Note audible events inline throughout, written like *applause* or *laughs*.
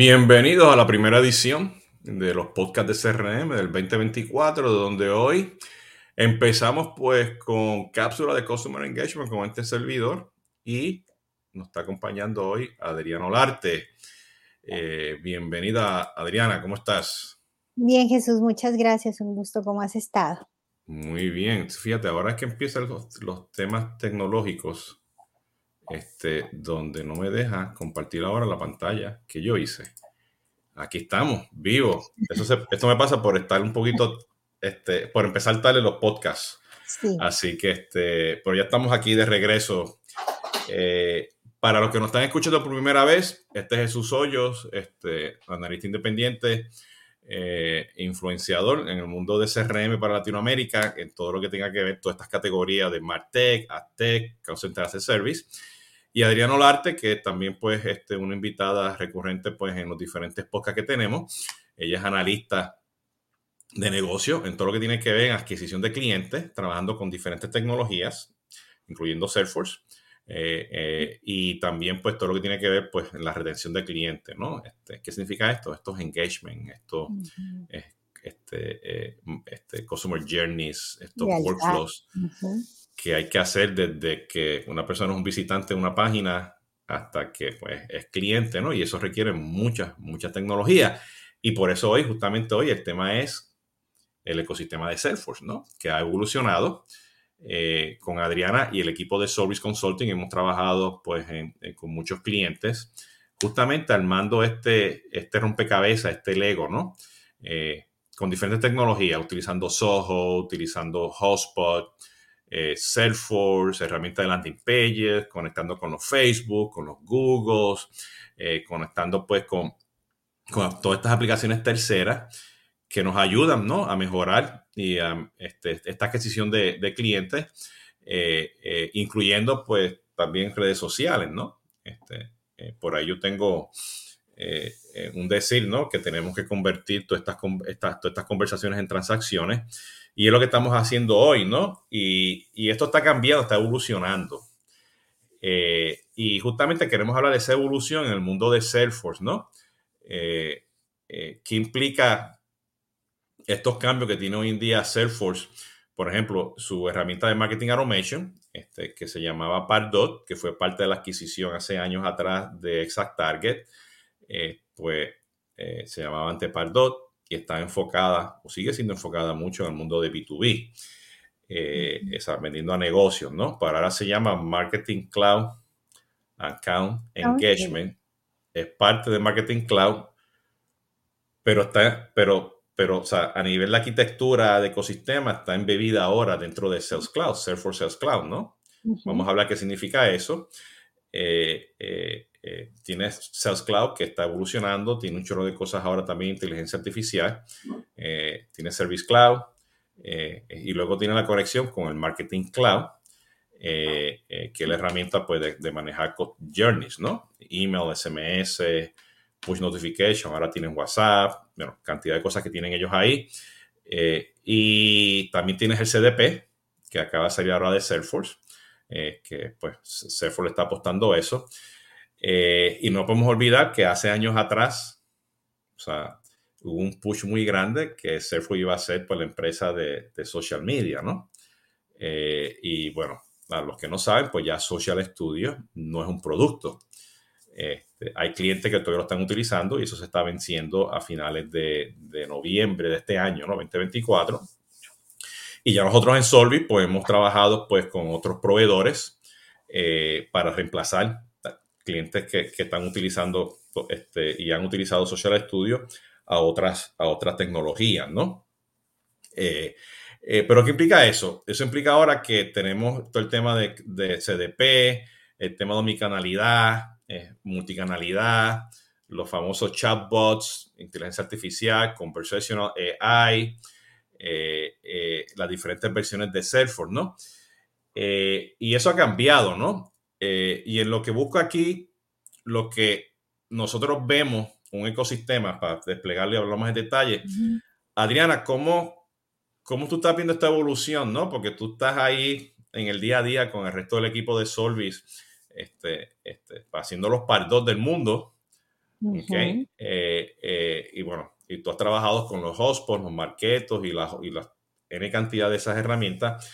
Bienvenidos a la primera edición de los podcasts de CRM del 2024, donde hoy empezamos pues con cápsula de Customer Engagement con este servidor y nos está acompañando hoy Adriana Olarte. Eh, bienvenida Adriana, ¿cómo estás? Bien Jesús, muchas gracias, un gusto, ¿cómo has estado? Muy bien, fíjate, ahora es que empiezan los, los temas tecnológicos, este, donde no me deja compartir ahora la pantalla que yo hice. Aquí estamos, vivo. Eso esto me pasa por estar un poquito, este, por empezar tarde los podcasts. Así que, este, pero ya estamos aquí de regreso. Eh, para los que nos están escuchando por primera vez, este es Jesús Hoyos, este, analista independiente, eh, influenciador en el mundo de CRM para Latinoamérica, en todo lo que tenga que ver todas estas categorías de Martech, AdTech, Call Service y Adriano Larte, que también pues este, una invitada recurrente pues en los diferentes podcasts que tenemos. Ella es analista de negocio en todo lo que tiene que ver en adquisición de clientes, trabajando con diferentes tecnologías, incluyendo Salesforce. Eh, eh, y también pues todo lo que tiene que ver pues en la retención de clientes, ¿no? Este, ¿Qué significa esto? Esto es engagement, esto es este, eh, este, customer journeys, estos workflows que hay que hacer desde que una persona es un visitante de una página hasta que pues, es cliente, ¿no? Y eso requiere mucha, mucha tecnología. Y por eso hoy, justamente hoy, el tema es el ecosistema de Salesforce, ¿no? Que ha evolucionado. Eh, con Adriana y el equipo de Service Consulting hemos trabajado pues con muchos clientes justamente armando este, este rompecabezas, este Lego, ¿no? Eh, con diferentes tecnologías, utilizando Soho, utilizando Hotspot, eh, Salesforce, herramientas de landing pages, conectando con los Facebook, con los Googles, eh, conectando pues con, todas estas aplicaciones terceras que nos ayudan ¿no? a mejorar y, este, esta adquisición de, clientes, eh, incluyendo pues también redes sociales, ¿no? Este, por ahí yo tengo un decir, ¿no? Que tenemos que convertir todas estas conversaciones en transacciones y es lo que estamos haciendo hoy, ¿no? Y, esto está cambiando, está evolucionando. Eh, y justamente queremos hablar de esa evolución en el mundo de Salesforce, ¿no? Eh, eh, ¿Qué implica estos cambios que tiene hoy en día Salesforce? Por ejemplo, su herramienta de marketing automation, este, que se llamaba Pardot, que fue parte de la adquisición hace años atrás de Exact Target, pues se llamaba ante Pardot y está enfocada, o sigue siendo enfocada mucho en el mundo de B2B, eh, vendiendo a negocios, ¿no? Para ahora se llama Marketing Cloud Account Engagement. Es parte de Marketing Cloud, pero está, pero, pero, o sea, a nivel de arquitectura de ecosistema está embebida ahora dentro de Sales Cloud, Salesforce Sales Cloud, ¿no? Vamos a hablar qué significa eso. Eh, eh, eh, tienes Sales Cloud que está evolucionando, tiene un chorro de cosas ahora también, inteligencia artificial, eh, tiene Service Cloud y luego tiene la conexión con el Marketing Cloud, que es la herramienta pues, de, manejar journeys, ¿no? Email, SMS, push notification, ahora tienen WhatsApp, bueno, cantidad de cosas que tienen ellos ahí. y también tienes el CDP, que acaba de salir ahora de Salesforce, que pues Salesforce está apostando eso. Eh, y no podemos olvidar que hace años atrás, o sea, hubo un push muy grande que Salesforce iba a ser por la empresa de, social media, ¿no? Eh, y bueno, a los que no saben, pues ya Social Studio no es un producto. Este, hay clientes que todavía lo están utilizando y eso se está venciendo a finales de, noviembre de este año, ¿no? 2024. Y ya nosotros en Solvi, pues hemos trabajado pues con otros proveedores eh, para reemplazar clientes que, están utilizando este, y han utilizado Social Studio a otras, a otras tecnologías, ¿no? Eh, eh, pero ¿qué implica eso? Eso implica ahora que tenemos todo el tema de, CDP, el tema de omnicanalidad, eh, multicanalidad, los famosos chatbots, inteligencia artificial, conversational AI, las diferentes versiones de Salesforce, ¿no? y eso ha cambiado, ¿no? Eh, y en lo que busco aquí, lo que nosotros vemos, un ecosistema, para desplegarlo y hablar más en detalle. Adriana, ¿cómo, ¿cómo tú estás viendo esta evolución? ¿no? Porque tú estás ahí en el día a día con el resto del equipo de Solvis, este, este, haciendo los pardos del mundo. ¿okay? Eh, eh, y bueno, y tú has trabajado con los hotspots, los marketos y las y la N cantidad de esas herramientas.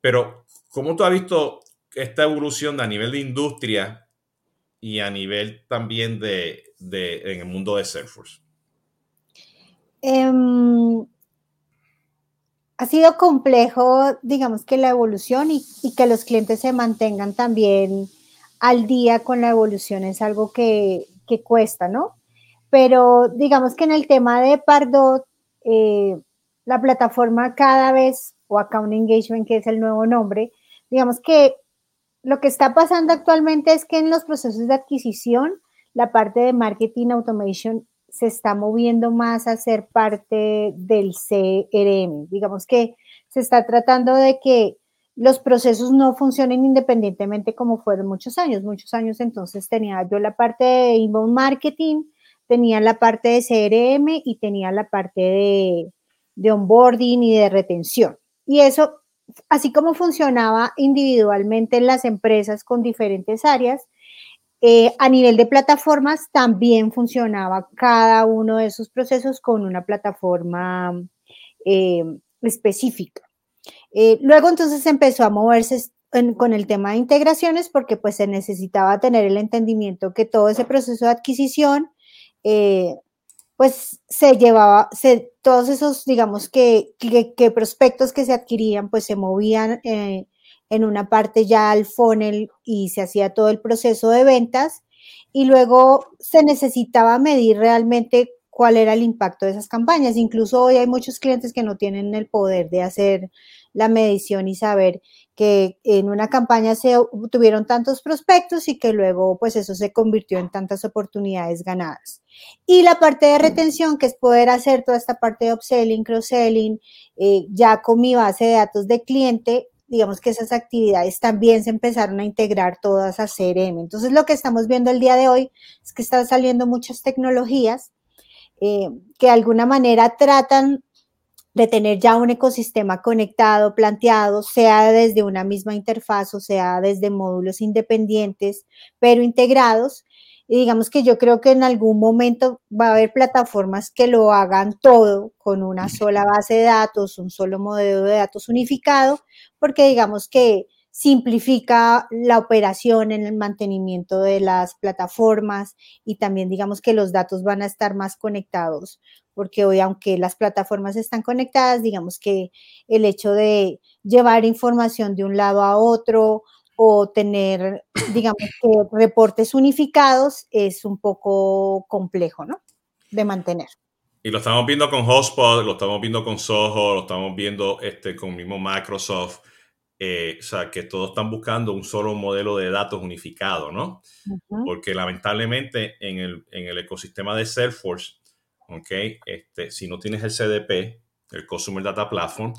Pero, ¿cómo tú has visto esta evolución a nivel de industria y a nivel también de, de en el mundo de Salesforce? Um, ha sido complejo, digamos que la evolución y, y, que los clientes se mantengan también al día con la evolución es algo que, que cuesta, ¿no? Pero digamos que en el tema de Pardot, eh, la plataforma cada vez, o Account Engagement, que es el nuevo nombre, digamos que lo que está pasando actualmente es que en los procesos de adquisición, la parte de marketing automation se está moviendo más a ser parte del CRM. Digamos que se está tratando de que los procesos no funcionen independientemente como fueron muchos años. Muchos años entonces tenía yo la parte de inbound marketing, tenía la parte de CRM y tenía la parte de, de onboarding y de retención. Y eso, así como funcionaba individualmente en las empresas con diferentes áreas, eh, a nivel de plataformas también funcionaba cada uno de esos procesos con una plataforma eh, específica. Eh, luego entonces empezó a moverse con el tema de integraciones porque pues se necesitaba tener el entendimiento que todo ese proceso de adquisición eh, pues se llevaba, todos esos, digamos que, prospectos que se adquirían, pues se movían eh, en una parte ya al funnel y se hacía todo el proceso de ventas y luego se necesitaba medir realmente cuál era el impacto de esas campañas. Incluso hoy hay muchos clientes que no tienen el poder de hacer la medición y saber que en una campaña se tuvieron tantos prospectos y que luego pues eso se convirtió en tantas oportunidades ganadas. Y la parte de retención, que es poder hacer toda esta parte de upselling, cross-selling, eh, ya con mi base de datos de cliente, digamos que esas actividades también se empezaron a integrar todas a CRM. Entonces lo que estamos viendo el día de hoy es que están saliendo muchas tecnologías eh, que de alguna manera tratan de tener ya un ecosistema conectado, planteado, sea desde una misma interfaz o sea desde módulos independientes, pero integrados. Y digamos que yo creo que en algún momento va a haber plataformas que lo hagan todo con una sola base de datos, un solo modelo de datos unificado, porque digamos que simplifica la operación en el mantenimiento de las plataformas y también digamos que los datos van a estar más conectados porque hoy aunque las plataformas están conectadas, digamos que el hecho de llevar información de un lado a otro o tener, *coughs* digamos que reportes unificados es un poco complejo, ¿no? De mantener. Y lo estamos viendo con Hotspot, lo estamos viendo con Soho, lo estamos viendo este, con mismo Microsoft. Eh, o sea, que todos están buscando un solo modelo de datos unificado, ¿no? Uh -huh. Porque lamentablemente en el, en el ecosistema de Salesforce, ¿ok? Este, si no tienes el CDP, el Customer Data Platform,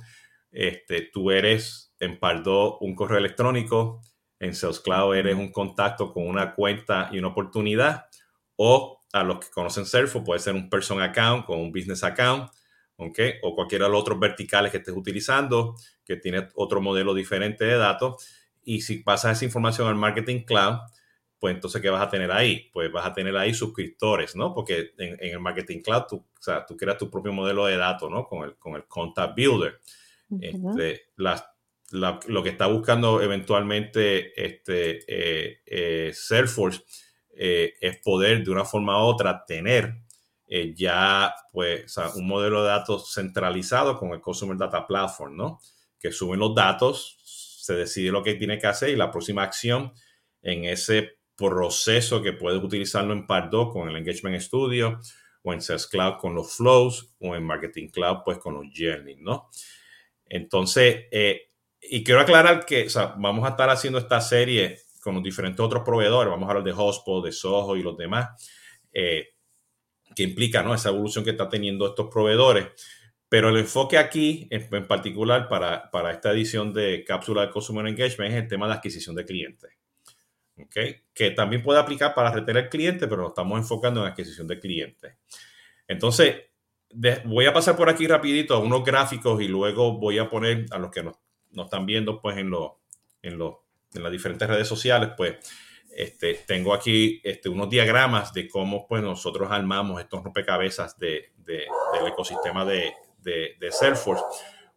este, tú eres en Pardo un correo electrónico, en Sales Cloud eres un contacto con una cuenta y una oportunidad, o a los que conocen Salesforce puede ser un person account con un business account, ¿ok? O cualquiera de los otros verticales que estés utilizando, que tiene otro modelo diferente de datos. Y si pasas esa información al Marketing Cloud, pues entonces, ¿qué vas a tener ahí? Pues vas a tener ahí suscriptores, ¿no? Porque en, en el Marketing Cloud, tú, o sea, tú creas tu propio modelo de datos, ¿no? Con el, con el Contact Builder. Uh -huh. este, la, la, lo que está buscando eventualmente este, eh, eh, Salesforce eh, es poder de una forma u otra tener ya pues, o sea, un modelo de datos centralizado con el Customer Data Platform, ¿no? Que suben los datos, se decide lo que tiene que hacer y la próxima acción en ese proceso que puedes utilizarlo en Pardot con el Engagement Studio o en Sales Cloud con los flows o en Marketing Cloud pues con los journeys, ¿no? Entonces, eh, y quiero aclarar que vamos a estar haciendo esta serie con los diferentes otros proveedores, vamos a hablar de Hotspot, de Soho y los demás, eh, que implica ¿no? esa evolución que está teniendo estos proveedores. Pero el enfoque aquí, en, en particular para, para, esta edición de Cápsula de Consumer Engagement, es el tema de adquisición de clientes. ¿Okay? Que también puede aplicar para retener clientes, pero nos estamos enfocando en adquisición de clientes. Entonces, voy a pasar por aquí rapidito a unos gráficos y luego voy a poner a los que nos, nos están viendo pues en, lo, en, lo, en las diferentes redes sociales, pues Este, tengo aquí este, unos diagramas de cómo pues, nosotros armamos estos rompecabezas de, del ecosistema de, de, Salesforce.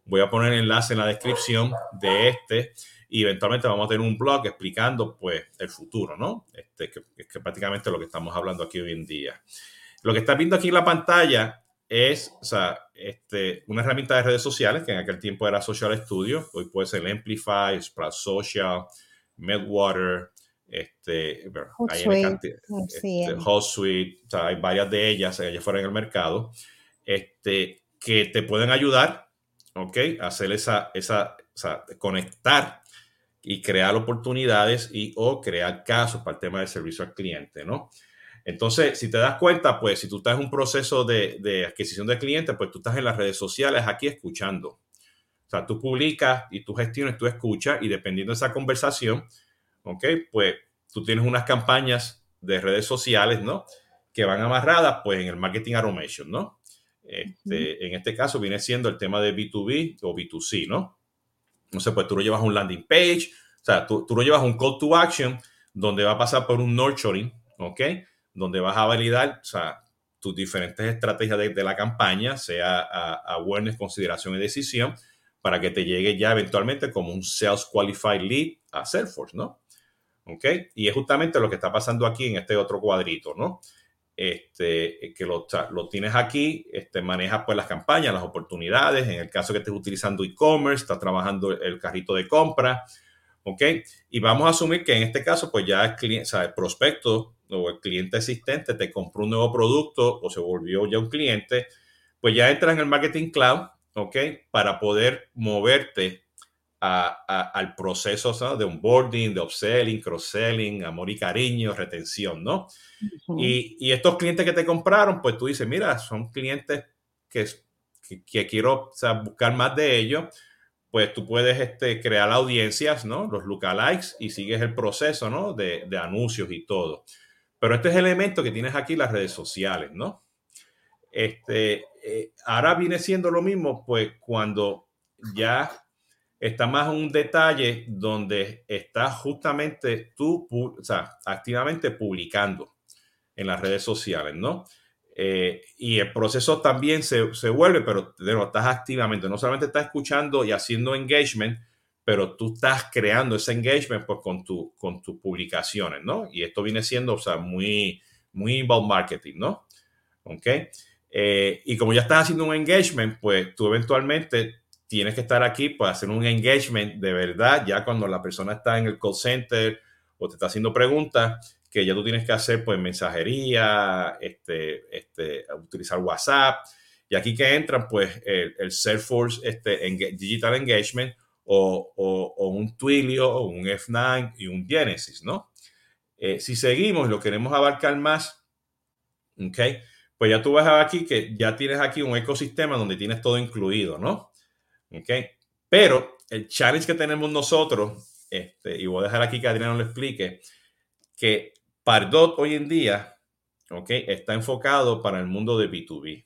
Voy a poner el enlace en la descripción de este y eventualmente vamos a tener un blog explicando pues el futuro, ¿no? Este, que, que prácticamente lo que estamos hablando aquí hoy en día. Lo que estás viendo aquí en la pantalla es o sea, este, una herramienta de redes sociales que en aquel tiempo era Social Studio, hoy puede ser Amplify, Sprout Social, Medwater, este, HotSuite, este, Suite, o sea, hay varias de ellas allá fuera en el mercado, este, que te pueden ayudar, ¿ok? A hacer esa, esa, o sea, conectar y crear oportunidades y o crear casos para el tema de servicio al cliente, ¿no? Entonces, si te das cuenta, pues si tú estás en un proceso de, adquisición de clientes, pues tú estás en las redes sociales aquí escuchando. O sea, tú publicas y tú gestiones, tú escuchas y dependiendo de esa conversación, ¿ok? Pues tú tienes unas campañas de redes sociales, ¿no? Que van amarradas, pues, en el marketing automation, ¿no? Este, en este caso viene siendo el tema de B2B o B2C, ¿no? No sé, pues tú lo llevas a un landing page, o sea, tú, tú lo llevas a un call to action donde va a pasar por un nurturing, ¿ok? donde vas a validar o sea, tus diferentes estrategias de, la campaña, sea a, awareness, consideración y decisión, para que te llegue ya eventualmente como un Sales Qualified Lead a Salesforce, ¿no? ¿Ok? Y es justamente lo que está pasando aquí en este otro cuadrito, ¿no? Este, que lo, tienes aquí, este, manejas pues las campañas, las oportunidades, en el caso que estés utilizando e-commerce, estás trabajando el carrito de compra, ¿ok? Y vamos a asumir que en este caso, pues ya el, cliente, o sea, el prospecto o el cliente existente te compró un nuevo producto o se volvió ya un cliente, pues ya entras en el Marketing Cloud, ¿ok? Para poder moverte al proceso de onboarding, de upselling, cross-selling, amor y cariño, retención, ¿no? y, y, estos clientes que te compraron, pues tú dices, mira, son clientes que, que, quiero buscar más de ellos, pues tú puedes este, crear audiencias, ¿no? Los lookalikes y sigues el proceso, ¿no? De, de anuncios y todo. Pero este es el elemento que tienes aquí, las redes sociales, ¿no? Este, eh, ahora viene siendo lo mismo, pues cuando ya está más un detalle donde estás justamente tú, o sea, activamente publicando en las redes sociales, ¿no? Eh, y el proceso también se, se vuelve, pero no, estás activamente, no solamente estás escuchando y haciendo engagement, pero tú estás creando ese engagement pues, con, tu, con tus publicaciones, ¿no? Y esto viene siendo, o sea, muy, muy inbound marketing, ¿no? ¿Ok? Eh, y como ya estás haciendo un engagement, pues tú eventualmente tienes que estar aquí para hacer un engagement de verdad, ya cuando la persona está en el call center o te está haciendo preguntas, que ya tú tienes que hacer pues mensajería, este, este, utilizar WhatsApp. Y aquí que entran pues el, el Salesforce este, Digital Engagement o, un Twilio, o un F9 y un Genesis, ¿no? Eh, si seguimos y lo queremos abarcar más, ¿ok? Pues ya tú vas a ver aquí que ya tienes aquí un ecosistema donde tienes todo incluido, ¿no? ¿Ok? Pero el challenge que tenemos nosotros, este, y voy a dejar aquí que Adriano lo explique, que Pardot hoy en día, ¿ok? Está enfocado para el mundo de B2B.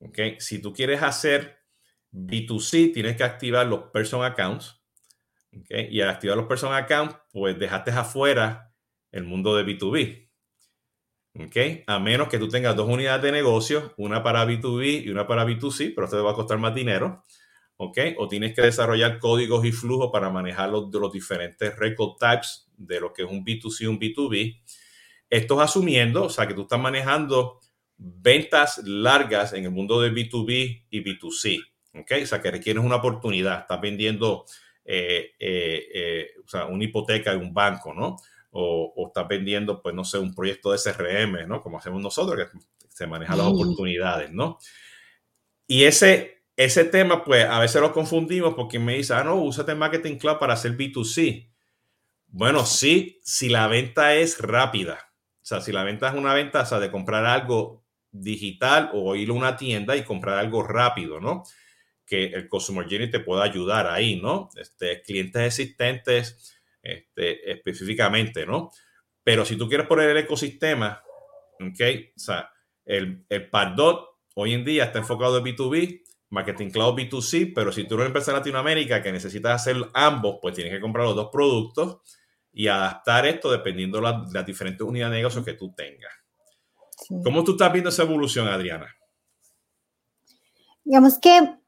¿Ok? Si tú quieres hacer B2C tienes que activar los person accounts. Y al activar los person accounts, pues dejaste afuera el mundo de B2B. ¿Okay? A menos que tú tengas dos unidades de negocio, una para B2B y una para B2C, pero esto te va a costar más dinero. ¿Okay? O tienes que desarrollar códigos y flujos para manejar los, los diferentes record types de lo que es un B2C y un B2B. Esto es asumiendo, o sea, que tú estás manejando ventas largas en el mundo de B2B y B2C. O sea, que requieres una oportunidad. Estás vendiendo eh, eh, eh, o sea, una hipoteca de un banco, ¿no? O, estás vendiendo, pues, no sé, un proyecto de CRM, ¿no? Como hacemos nosotros, que se manejan las oportunidades, ¿no? Y ese, ese tema, pues, a veces lo confundimos porque me dice, ah, no, úsate Marketing Cloud para hacer B2C. Bueno, sí, si la venta es rápida. O sea, si la venta es una venta, o sea, de comprar algo digital o ir a una tienda y comprar algo rápido, ¿no? que el Customer Journey te pueda ayudar ahí, ¿no? Este, clientes existentes este, específicamente, ¿no? Pero si tú quieres poner el ecosistema, ¿ok? O sea, el, el Pardot hoy en día está enfocado en B2B, Marketing Cloud B2C, pero si tú eres una empresa en Latinoamérica que necesitas hacer ambos, pues tienes que comprar los dos productos y adaptar esto dependiendo de las, diferentes unidades de negocio que tú tengas. ¿Cómo tú estás viendo esa evolución, Adriana? Digamos que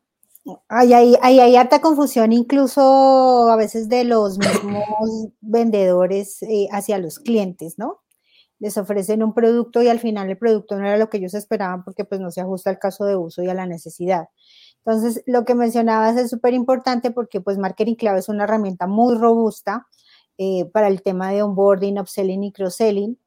hay, hay, hay, harta confusión incluso a veces de los mismos *coughs* vendedores eh, hacia los clientes, ¿no? Les ofrecen un producto y al final el producto no era lo que ellos esperaban porque pues no se ajusta al caso de uso y a la necesidad. Entonces, lo que mencionabas es súper importante porque pues Marketing Cloud es una herramienta muy robusta eh, para el tema de onboarding, upselling y cross-selling,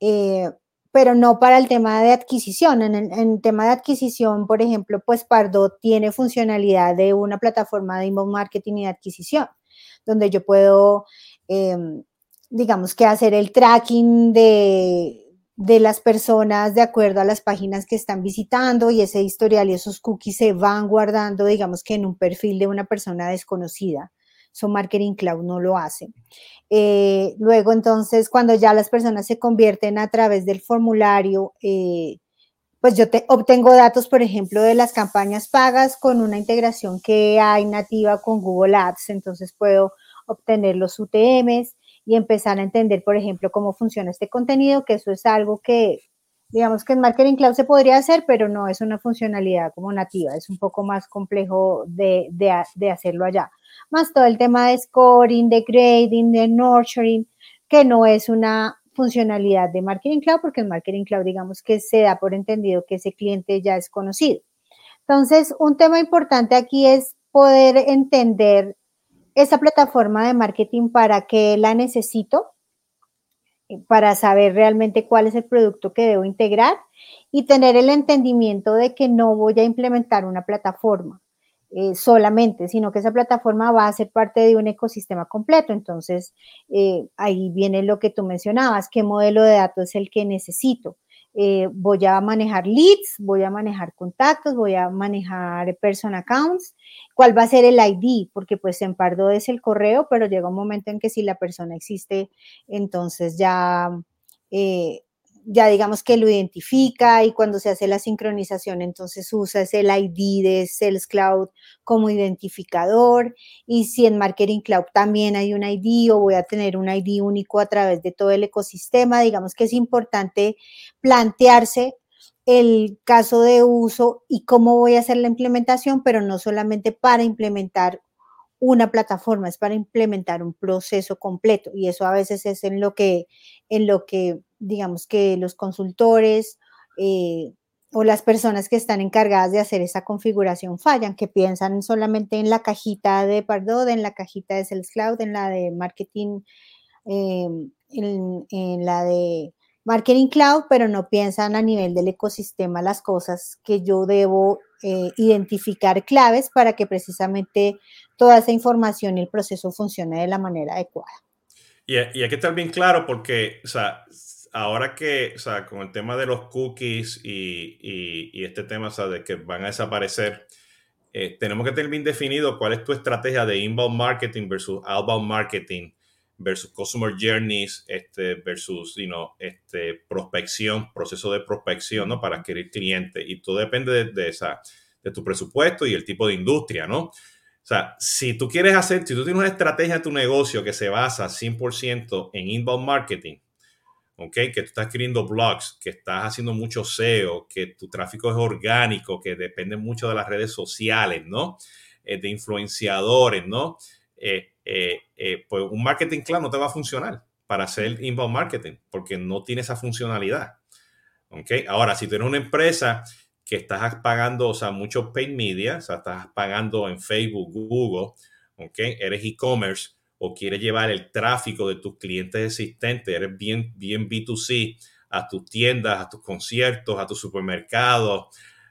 eh, pero no para el tema de adquisición. En el tema de adquisición, por ejemplo, pues Pardo tiene funcionalidad de una plataforma de inbound marketing y de adquisición, donde yo puedo, em, digamos que hacer el tracking de, de las personas de acuerdo a las páginas que están visitando y ese historial y esos cookies se van guardando, digamos que en un perfil de una persona desconocida. So Marketing Cloud no lo hace. Eh, luego, entonces, cuando ya las personas se convierten a través del formulario, eh, pues yo te, obtengo datos, por ejemplo, de las campañas pagas con una integración que hay nativa con Google Ads. Entonces puedo obtener los UTMs y empezar a entender, por ejemplo, cómo funciona este contenido, que eso es algo que, digamos que en Marketing Cloud se podría hacer, pero no es una funcionalidad como nativa, es un poco más complejo de, de hacerlo allá más todo el tema de scoring, de grading, de nurturing, que no es una funcionalidad de Marketing Cloud, porque en Marketing Cloud digamos que se da por entendido que ese cliente ya es conocido. Entonces, un tema importante aquí es poder entender esa plataforma de marketing para qué la necesito, para saber realmente cuál es el producto que debo integrar y tener el entendimiento de que no voy a implementar una plataforma. Eh, solamente, sino que esa plataforma va a ser parte de un ecosistema completo. Entonces, eh, ahí viene lo que tú mencionabas, qué modelo de datos es el que necesito. Eh, voy a manejar leads, voy a manejar contactos, voy a manejar person accounts, cuál va a ser el ID, porque pues en Pardo es el correo, pero llega un momento en que si la persona existe, entonces ya ya digamos que lo identifica y cuando se hace la sincronización, entonces usa el ID de Sales Cloud como identificador. Y si en Marketing Cloud también hay un ID o voy a tener un ID único a través de todo el ecosistema, digamos que es importante plantearse el caso de uso y cómo voy a hacer la implementación, pero no solamente para implementar una plataforma, es para implementar un proceso completo y eso a veces es en lo que, en lo que digamos que los consultores eh, o las personas que están encargadas de hacer esa configuración fallan, que piensan solamente en la cajita de Pardot, en la cajita de Sales Cloud, en la de marketing, em, en, la de Marketing Cloud, pero no piensan a nivel del ecosistema las cosas que yo debo eh, identificar claves para que precisamente toda esa información y el proceso funcione de la manera adecuada. Y, hay que estar bien claro porque, o sea, ahora que, o sea, con el tema de los cookies y, este tema, o sea, de que van a desaparecer, eh, tenemos que tener bien definido cuál es tu estrategia de inbound marketing versus outbound marketing versus customer journeys este, versus you know, este, prospección, proceso de prospección ¿no? para adquirir clientes. Y todo depende de, esa, de tu presupuesto y el tipo de industria, ¿no? O sea, si tú quieres hacer, si tú tienes una estrategia de tu negocio que se basa 100% en inbound marketing, ¿ok? Que tú estás escribiendo blogs, que estás haciendo mucho SEO, que tu tráfico es orgánico, que depende mucho de las redes sociales, ¿no? Eh, de influenciadores, ¿no? Eh, eh, pues un marketing cloud no te va a funcionar para hacer inbound marketing porque no tiene esa funcionalidad. ¿Ok? Ahora, si tienes una empresa que estás pagando, o sea, mucho paid media, o sea, estás pagando en Facebook, Google, ¿ok? Eres e-commerce, o quieres llevar el tráfico de tus clientes existentes, eres bien, bien B2C a tus tiendas, a tus conciertos, a tus supermercados,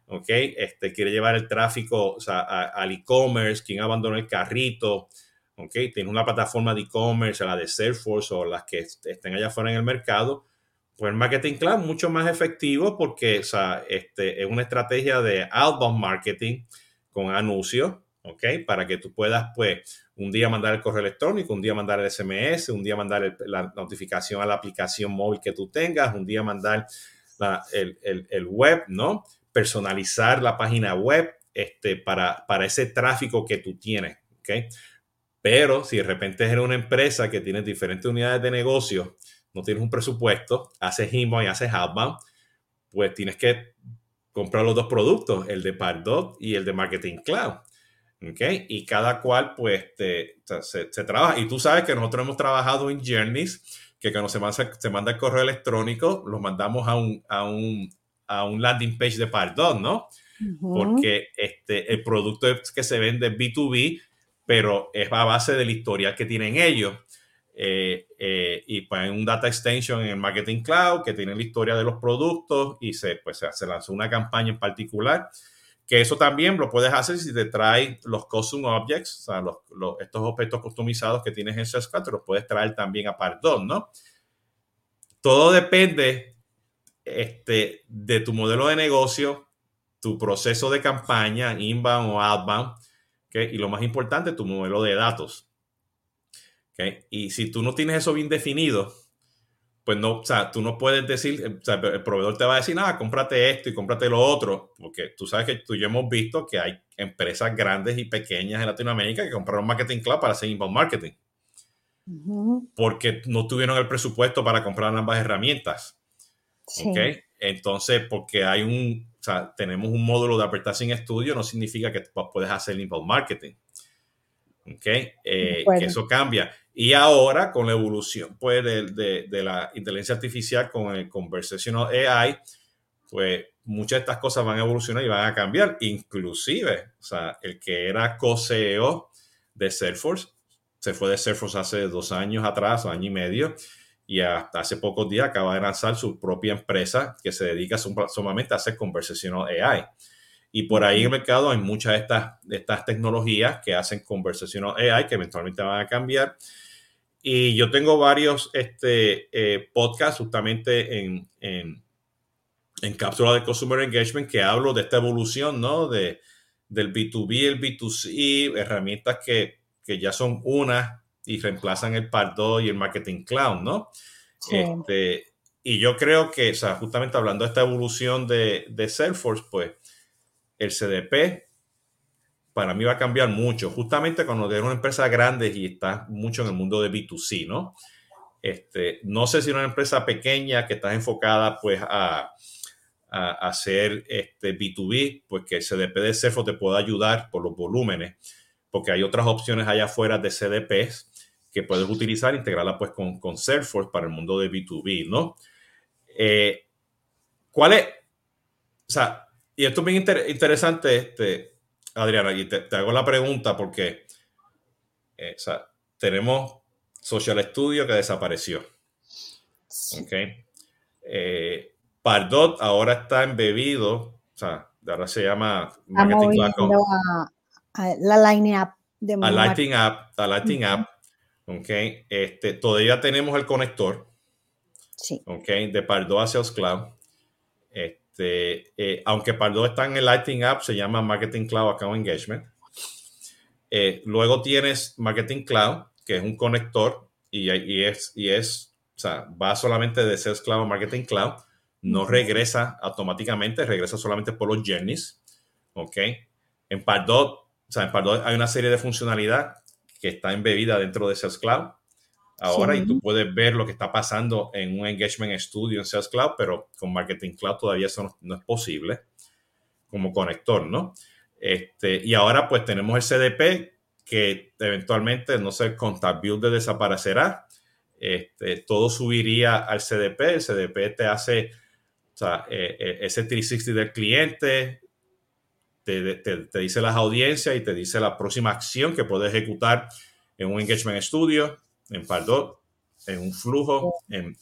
¿ok? Este, quiere llevar el tráfico al e-commerce, quien abandonó el carrito, ¿ok? Tienes una plataforma de e-commerce, la de Salesforce o las que estén allá afuera en el mercado, pues el Marketing Cloud mucho más efectivo porque este, es una estrategia de outbound marketing con anuncios, ¿ok? Para que tú puedas, pues, un día mandar el correo electrónico, un día mandar el SMS, un día mandar la notificación a la aplicación móvil que tú tengas, un día mandar el, web, ¿no? Personalizar la página web este, para, para ese tráfico que tú tienes, ¿ok? Pero si de repente eres una empresa que tiene diferentes unidades de negocio, no tienes un presupuesto, haces inbound y haces outbound, pues tienes que comprar los dos productos, el de Pardot y el de Marketing Cloud. ¿Okay? Y cada cual, pues, se, trabaja. Y tú sabes que nosotros hemos trabajado en Journeys, que cuando se manda, se manda el correo electrónico, lo mandamos a un, a un, a un landing page de Pardot, ¿no? Porque este, el producto que se vende B2B, pero es a base del historial que tienen ellos. Eh, eh, y pues un data extension en el Marketing Cloud que tiene la historia de los productos y se, pues, se lanzó una campaña en particular. Que eso también lo puedes hacer si te trae los custom objects, o sea, los, estos objetos customizados que tienes en SalesCloud, te los puedes traer también a Pardot, ¿no? Todo depende este, de tu modelo de negocio, tu proceso de campaña, inbound o outbound, y lo más importante, tu modelo de datos. Y si tú no tienes eso bien definido, pues no, o sea, tú no puedes decir, o sea, el proveedor te va a decir, nada, cómprate esto y cómprate lo otro, porque tú sabes que tú y yo hemos visto que hay empresas grandes y pequeñas en Latinoamérica que compraron Marketing Cloud para hacer inbound marketing. Porque no tuvieron el presupuesto para comprar ambas herramientas. Entonces, porque hay un, o sea, tenemos un módulo de advertising estudio, no significa que puedes hacer inbound marketing. ¿Ok? Eh, que eso cambia. Y ahora, con la evolución pues, de, de, la inteligencia artificial con el conversational AI, pues muchas de estas cosas van a evolucionar y van a cambiar. Inclusive, o sea, el que era co-CEO de Salesforce, se fue de Salesforce hace dos años atrás, año y medio, y hasta hace pocos días acaba de lanzar su propia empresa que se dedica sumamente a hacer conversational AI. Y por ahí en el mercado hay muchas de estas, de estas tecnologías que hacen conversational AI que eventualmente van a cambiar. Y yo tengo varios este, eh, podcasts justamente en, en, en, cápsula de Consumer Engagement que hablo de esta evolución, ¿no? De, del B2B, el B2C, herramientas que, que ya son una y reemplazan el Pardo y el Marketing Cloud, ¿no? Este, y yo creo que, o sea, justamente hablando de esta evolución de, de Salesforce, pues el CDP para mí va a cambiar mucho, justamente cuando eres una empresa grande y estás mucho en el mundo de B2C, ¿no? Este, no sé si una empresa pequeña que estás enfocada pues a, a, hacer este B2B, pues que el CDP de Salesforce te pueda ayudar por los volúmenes, porque hay otras opciones allá afuera de CDPs que puedes utilizar, integrarla pues con, con Salesforce para el mundo de B2B, ¿no? Eh, ¿Cuál es? O sea, y esto es bien interesante, este, Adriana, y te, hago la pregunta porque eh, tenemos Social Studio que desapareció. Ok. Eh, Pardot ahora está embebido, o sea, ahora se llama Marketing a, a, la Lightning App. De a Lighting App, a Lighting App. Ok. Este, todavía tenemos el conector. Sí. Ok. De Pardot a Sales Cloud. Este, este, eh, aunque Pardo está en el Lighting App, se llama Marketing Cloud Account Engagement. Eh, luego tienes Marketing Cloud, que es un conector y, es, y es, o sea, va solamente de Sales Cloud a Marketing Cloud, no regresa automáticamente, regresa solamente por los journeys, ¿ok? En Pardot, o sea, en Pardot hay una serie de funcionalidad que está embebida dentro de Sales Cloud, ahora y tú puedes ver lo que está pasando en un Engagement Studio en Sales Cloud, pero con Marketing Cloud todavía eso no, es posible como conector, ¿no? Este, y ahora pues tenemos el CDP que eventualmente, no sé, Contact Builder desaparecerá. Este, todo subiría al CDP. El CDP te hace o sea, eh, eh, ese 360 del cliente, te, te, dice las audiencias y te dice la próxima acción que puedes ejecutar en un Engagement Studio en Pardot, en un flujo eh,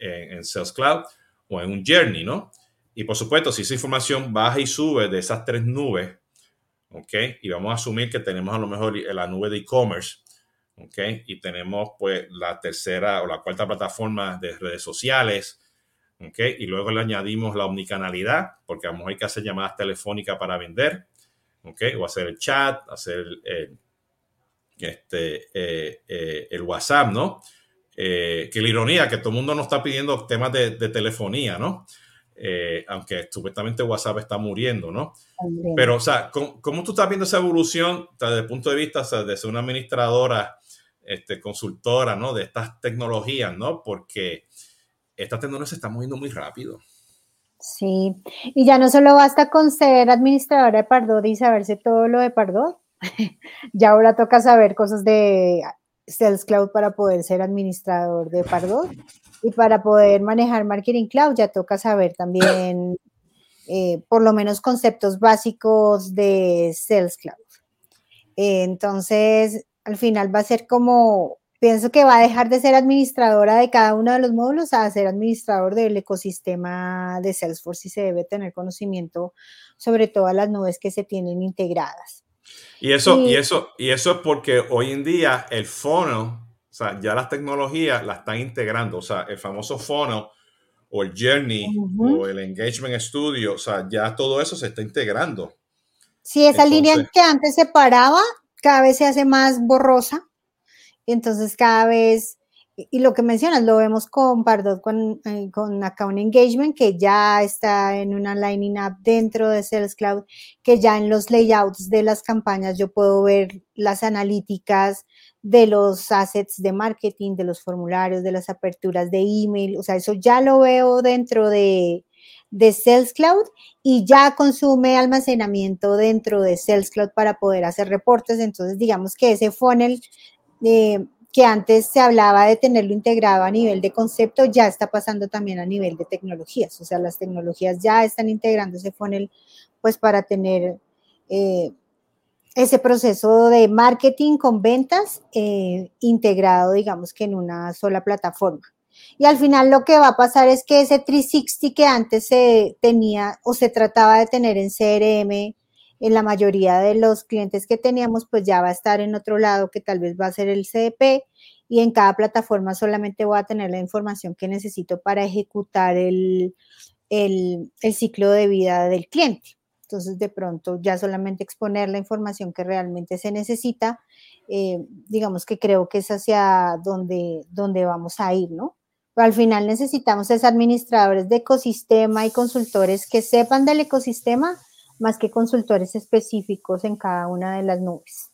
en, en, Sales Cloud o en un Journey, ¿no? Y por supuesto, si esa información baja y sube de esas tres nubes, ¿ok? Y vamos a asumir que tenemos a lo mejor la nube de e-commerce, ¿ok? Y tenemos pues la tercera o la cuarta plataforma de redes sociales, ¿ok? Y luego le añadimos la omnicanalidad, porque a lo mejor hay que hacer llamadas telefónicas para vender, ¿ok? O hacer el chat, hacer el este, eh, eh, el WhatsApp, ¿no? Eh, que la ironía, que todo el mundo nos está pidiendo temas de, telefonía, ¿no? aunque supuestamente WhatsApp está muriendo, ¿no? Pero, o sea, ¿cómo, tú estás viendo esa evolución desde el punto de vista de ser una administradora, este, consultora, ¿no? De estas tecnologías, ¿no? Porque esta tecnología se está moviendo muy rápido. Sí, y ya no solo basta con ser administradora de Pardot y saberse todo lo de Pardot, *laughs* ya ahora toca saber cosas de Sales Cloud para poder ser administrador de Pardot y para poder manejar Marketing Cloud ya toca saber también eh, por lo menos conceptos básicos de Sales Cloud. entonces, al final va a ser como pienso que va a dejar de ser administradora de cada uno de los módulos a ser administrador del ecosistema de Salesforce y se debe tener conocimiento sobre todas las nubes que se tienen integradas. Y eso, y, eso, y eso es porque hoy en día el fono, o sea, ya las tecnologías la están integrando, o sea, el famoso fono o el journey o el engagement studio, o sea, ya todo eso se está integrando. Sí, esa línea que antes se paraba, cada vez se hace más borrosa. Entonces cada vez, y lo que mencionas, lo vemos con Pardot, con, eh, con Account Engagement, que ya está en una Lining Up dentro de Sales Cloud, que ya en los layouts de las campañas yo puedo ver las analíticas de los assets de marketing, de los formularios, de las aperturas de email, o sea, eso ya lo veo dentro de, de Sales Cloud y ya consume almacenamiento dentro de Sales Cloud para poder hacer reportes. Entonces, digamos que ese funnel que antes se hablaba de tenerlo integrado a nivel de concepto, ya está pasando también a nivel de tecnologías. O sea, las tecnologías ya están integrándose con el, pues para tener eh, ese proceso de marketing con ventas eh, integrado, digamos que en una sola plataforma. Y al final lo que va a pasar es que ese 360 que antes se tenía o se trataba de tener en CRM, en la mayoría de los clientes que teníamos, pues ya va a estar en otro lado que tal vez va a ser el CDP y en cada plataforma solamente voy a tener la información que necesito para ejecutar el, el, ciclo de vida del cliente. Entonces, de pronto, ya solamente exponer la información que realmente se necesita, eh, digamos que creo que es hacia donde, donde vamos a ir, ¿no? Al final necesitamos es administradores de ecosistema y consultores que sepan del ecosistema más que consultores específicos en cada una de las nubes.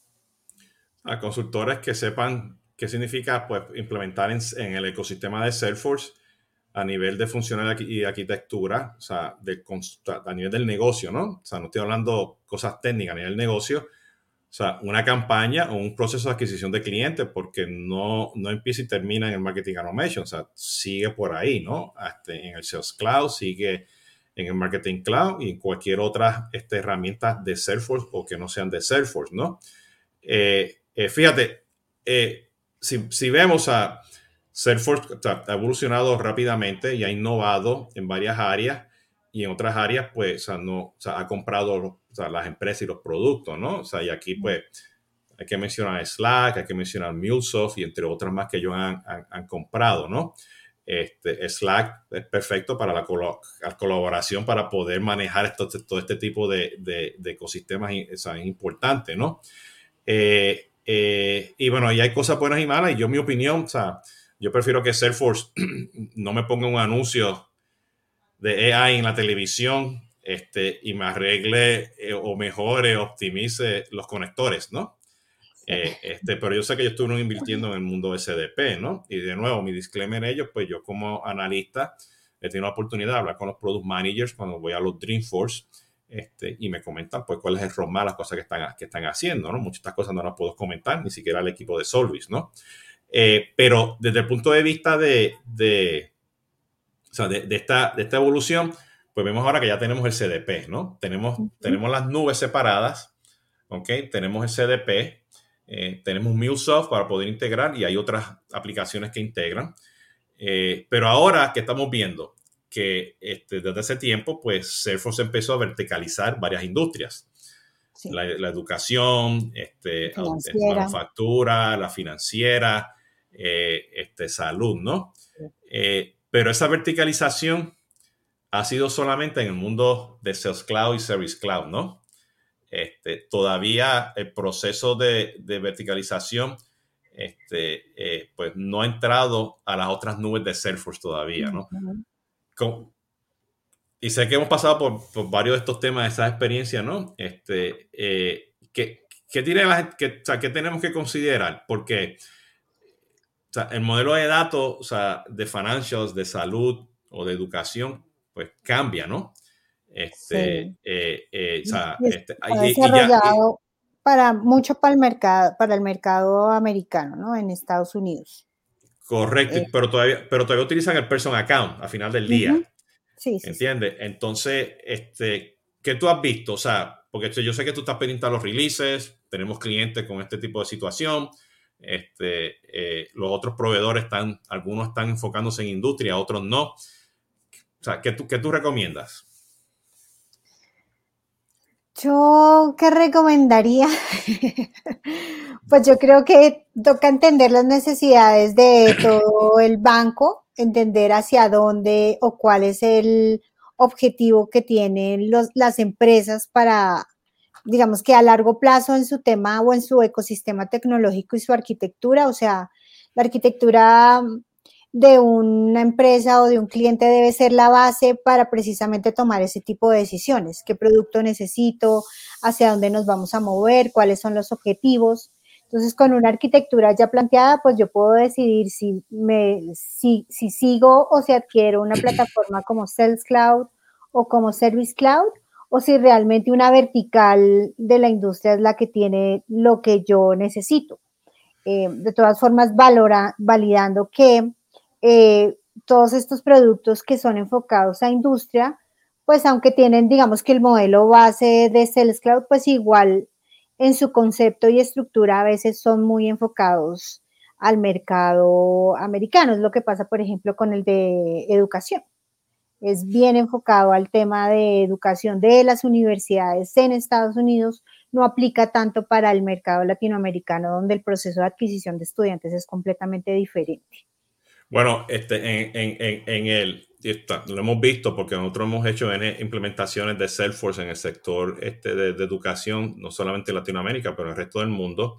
A consultores que sepan qué significa pues, implementar en, el ecosistema de Salesforce a nivel de funcionalidad y arquitectura, o sea, de, a nivel del negocio, ¿no? O sea, no estoy hablando cosas técnicas a nivel del negocio, o sea, una campaña o un proceso de adquisición de clientes, porque no, no empieza y termina en el marketing automation, o sea, sigue por ahí, ¿no? Hasta en el Sales Cloud, sigue en el Marketing Cloud y en cualquier otra este, herramienta de Salesforce o que no sean de Salesforce, ¿no? Eh, eh, fíjate, eh, si, vemos a Salesforce ha evolucionado rápidamente y ha innovado en varias áreas y en otras áreas, pues, no, ha comprado las empresas y los productos, ¿no? O sea, y aquí, pues, hay que mencionar Slack, hay que mencionar MuleSoft y entre otras más que ellos han, han comprado, ¿no? Este, Slack es perfecto para la, colaboración, para poder manejar todo este tipo de, ecosistemas es importante, ¿no? Eh, eh, y bueno, y hay cosas buenas y malas, y yo, mi opinión, o sea, yo prefiero que Salesforce *clears throat* no me ponga un anuncio de AI en la televisión este, y me arregle eh, o mejore, optimice los conectores, ¿no? Eh, *laughs* este, pero yo sé que ellos estuvieron invirtiendo en el mundo SDP, ¿no? Y de nuevo, mi disclaimer en ellos, pues yo como analista he tenido la oportunidad de hablar con los product managers cuando voy a los Dreamforce este, y me comentan pues cuál es el roadmap, las cosas que están, que están haciendo, ¿no? Muchas de estas cosas no las puedo comentar, ni siquiera al equipo de Solvis, ¿no? Eh, pero desde el punto de vista de, de, o sea, de, esta, de esta evolución, pues vemos ahora que ya tenemos el CDP, ¿no? Tenemos, tenemos las nubes separadas, ¿ok? Tenemos el CDP, eh, tenemos MuleSoft para poder integrar y hay otras aplicaciones que integran. Eh, pero ahora que estamos viendo que este, desde ese tiempo, pues Salesforce empezó a verticalizar varias industrias. La, educación, este, la manufactura, la financiera, eh, este, salud, ¿no? pero esa verticalización ha sido solamente en el mundo de Sales Cloud y Service Cloud, ¿no? Este, todavía el proceso de, verticalización este, eh, pues no ha entrado a las otras nubes de Salesforce todavía, ¿no? y sé que hemos pasado por, varios de estos temas, esas experiencias, ¿no? Este, eh, ¿qué, tiene la, que, o sea, ¿Qué tenemos que considerar? Porque o sea, el modelo de datos o sea, de financials, de salud o de educación, pues cambia, ¿no? Este, eh, eh, o sea, este, desarrollado para mucho para el mercado, para el mercado americano, ¿no? En Estados Unidos. Correcto, pero todavía, pero todavía utilizan el person account a final del día. Sí, sí. ¿Entiendes? Entonces, este, ¿qué tú has visto? O sea, porque yo sé que tú estás pendiente a los releases, tenemos clientes con este tipo de situación. Este, eh, los otros proveedores están, algunos están enfocándose en industria, otros no. O sea, ¿qué tú, qué tú recomiendas? Yo, ¿qué recomendaría? *laughs* pues yo creo que toca entender las necesidades de *clears throat* todo el banco entender hacia dónde o cuál es el objetivo que tienen las empresas para, digamos que a largo plazo en su tema o en su ecosistema tecnológico y su arquitectura, o sea, la arquitectura de una empresa o de un cliente debe ser la base para precisamente tomar ese tipo de decisiones. ¿Qué producto necesito? ¿Hacia dónde nos vamos a mover? ¿Cuáles son los objetivos? Entonces, con una arquitectura ya planteada, pues yo puedo decidir si, me, si, si sigo o si adquiero una *clears throat* plataforma como Sales Cloud o como Service Cloud, o si realmente una vertical de la industria es la que tiene lo que yo necesito. Eh, de todas formas, valora, validando que eh, todos estos productos que son enfocados a industria, pues aunque tienen, digamos que el modelo base de Sales Cloud, pues igual en su concepto y estructura a veces son muy enfocados al mercado americano. Es lo que pasa, por ejemplo, con el de educación. Es bien enfocado al tema de educación de las universidades en Estados Unidos, no aplica tanto para el mercado latinoamericano, donde el proceso de adquisición de estudiantes es completamente diferente. Bueno, este, en, en, en, el, lo hemos visto porque nosotros hemos hecho implementaciones de Salesforce en el sector este de, educación, no solamente en Latinoamérica, pero en el resto del mundo.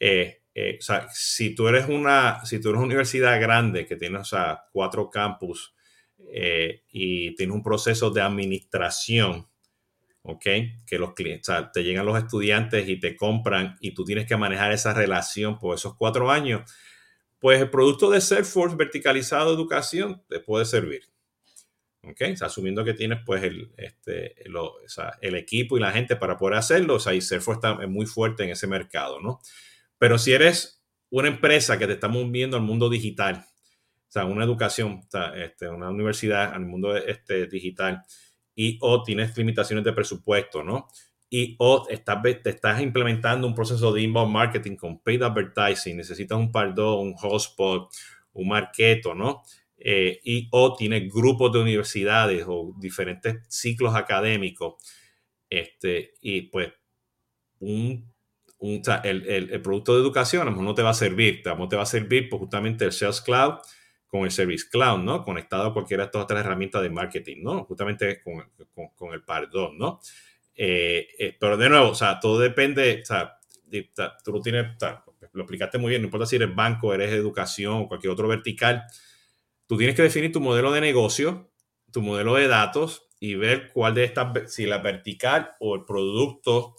Eh, eh, o sea, si tú eres una, si tú eres una universidad grande que tiene o sea, cuatro campus eh, y tienes un proceso de administración, ¿ok? Que los clientes, o sea, te llegan los estudiantes y te compran y tú tienes que manejar esa relación por esos cuatro años pues el producto de Salesforce verticalizado educación te puede servir. ¿Ok? asumiendo que tienes pues el, este, el equipo y la gente para poder hacerlo, o sea, y Salesforce está muy fuerte en ese mercado, ¿no? Pero si eres una empresa que te está moviendo al mundo digital, o sea, una educación, este, una universidad al mundo este, digital, y o tienes limitaciones de presupuesto, ¿no? Y o estás, te estás implementando un proceso de inbound marketing con paid advertising, necesitas un pardon, un hotspot, un marketo, ¿no? Eh, y o tienes grupos de universidades o diferentes ciclos académicos, este, y pues un, el, producto de educación a lo mejor no te va a servir, no te va a servir pues justamente el Sales Cloud con el Service Cloud, ¿no? Conectado a cualquiera de estas otras herramientas de marketing, ¿no? Justamente con, con, con el pardon, ¿no? Eh, eh, pero de nuevo, o sea, todo depende, o sea, tú lo tienes, lo explicaste muy bien, no importa si eres banco, eres educación o cualquier otro vertical, tú tienes que definir tu modelo de negocio, tu modelo de datos y ver cuál de estas, si la vertical o el producto,